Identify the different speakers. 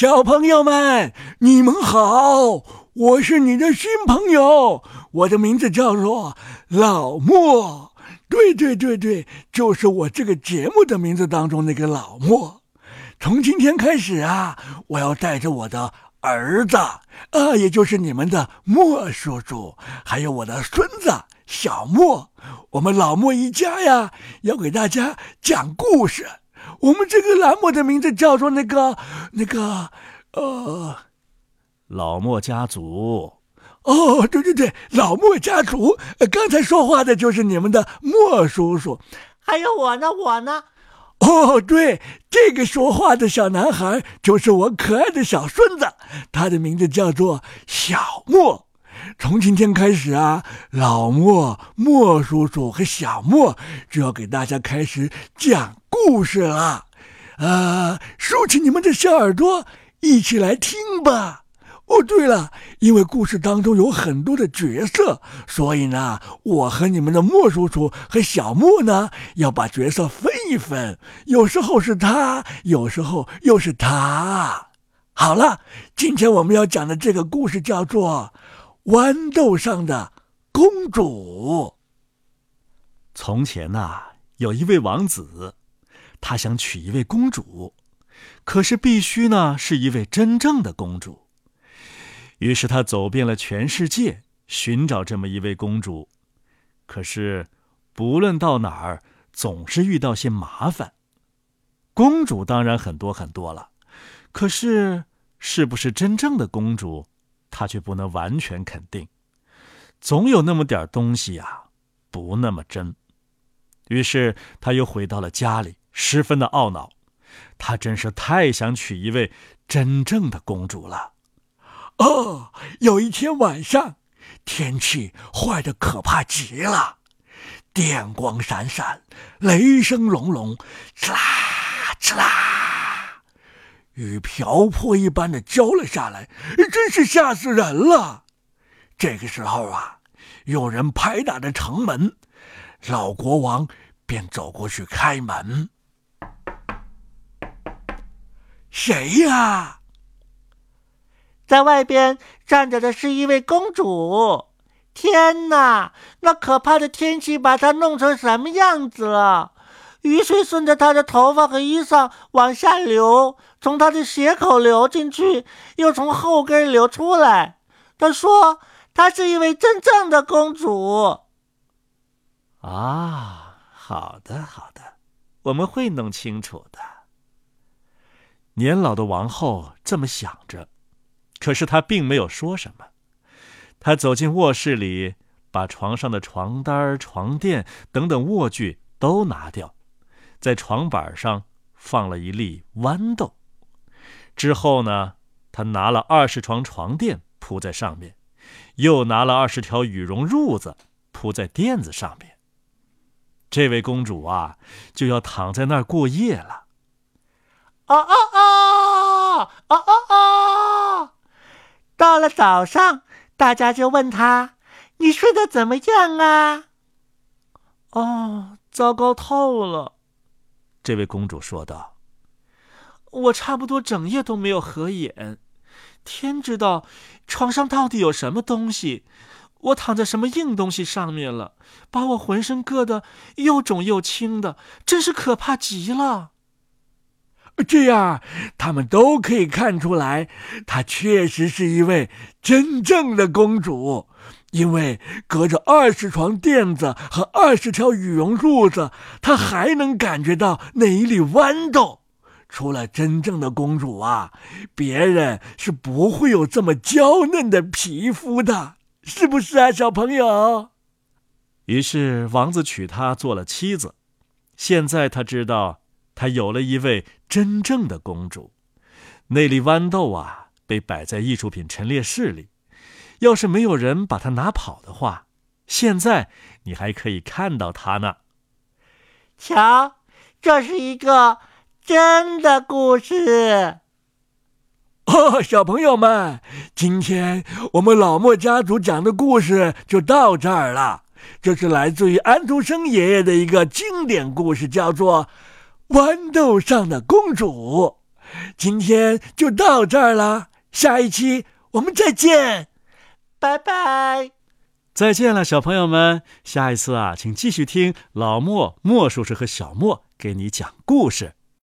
Speaker 1: 小朋友们，你们好！我是你的新朋友，我的名字叫做老莫。对对对对，就是我这个节目的名字当中那个老莫。从今天开始啊，我要带着我的儿子啊，也就是你们的莫叔叔，还有我的孙子小莫，我们老莫一家呀，要给大家讲故事。我们这个栏目的名字叫做那个那个呃，
Speaker 2: 老莫家族。
Speaker 1: 哦，对对对，老莫家族。刚才说话的就是你们的莫叔叔，
Speaker 3: 还有我呢，我呢。
Speaker 1: 哦，对，这个说话的小男孩就是我可爱的小孙子，他的名字叫做小莫。从今天开始啊，老莫、莫叔叔和小莫就要给大家开始讲故事了，啊，竖起你们的小耳朵，一起来听吧。哦，对了，因为故事当中有很多的角色，所以呢，我和你们的莫叔叔和小莫呢，要把角色分一分，有时候是他，有时候又是他。好了，今天我们要讲的这个故事叫做。豌豆上的公主。
Speaker 2: 从前呐，有一位王子，他想娶一位公主，可是必须呢是一位真正的公主。于是他走遍了全世界，寻找这么一位公主。可是，不论到哪儿，总是遇到些麻烦。公主当然很多很多了，可是，是不是真正的公主？他却不能完全肯定，总有那么点东西呀，不那么真。于是他又回到了家里，十分的懊恼。他真是太想娶一位真正的公主了。
Speaker 1: 哦，有一天晚上，天气坏的可怕极了，电光闪闪，雷声隆隆，哧啦哧啦。雨瓢泼一般的浇了下来，真是吓死人了。这个时候啊，有人拍打着城门，老国王便走过去开门。谁呀？
Speaker 3: 在外边站着的是一位公主。天哪，那可怕的天气把她弄成什么样子了？雨水顺着她的头发和衣裳往下流。从他的鞋口流进去，又从后跟流出来。他说：“她是一位真正的公主。”
Speaker 2: 啊，好的，好的，我们会弄清楚的。年老的王后这么想着，可是她并没有说什么。她走进卧室里，把床上的床单、床垫等等卧具都拿掉，在床板上放了一粒豌豆。之后呢，他拿了二十床床垫铺在上面，又拿了二十条羽绒褥子铺在垫子上面。这位公主啊，就要躺在那儿过夜了。
Speaker 3: 啊啊啊啊啊啊！到了早上，大家就问她：“你睡得怎么样啊？”
Speaker 4: 哦，糟糕透了，
Speaker 2: 这位公主说道。
Speaker 4: 我差不多整夜都没有合眼，天知道床上到底有什么东西，我躺在什么硬东西上面了，把我浑身硌得又肿又青的，真是可怕极了。
Speaker 1: 这样，他们都可以看出来，她确实是一位真正的公主，因为隔着二十床垫子和二十条羽绒褥子，她还能感觉到那一粒豌豆。除了真正的公主啊，别人是不会有这么娇嫩的皮肤的，是不是啊，小朋友？
Speaker 2: 于是王子娶她做了妻子。现在他知道，他有了一位真正的公主。那粒豌豆啊，被摆在艺术品陈列室里。要是没有人把它拿跑的话，现在你还可以看到它呢。
Speaker 3: 瞧，这是一个。真的故事
Speaker 1: 哦，小朋友们，今天我们老莫家族讲的故事就到这儿了。这是来自于安徒生爷爷的一个经典故事，叫做《豌豆上的公主》。今天就到这儿了，下一期我们再见，
Speaker 3: 拜拜。
Speaker 2: 再见了，小朋友们。下一次啊，请继续听老莫、莫叔叔和小莫给你讲故事。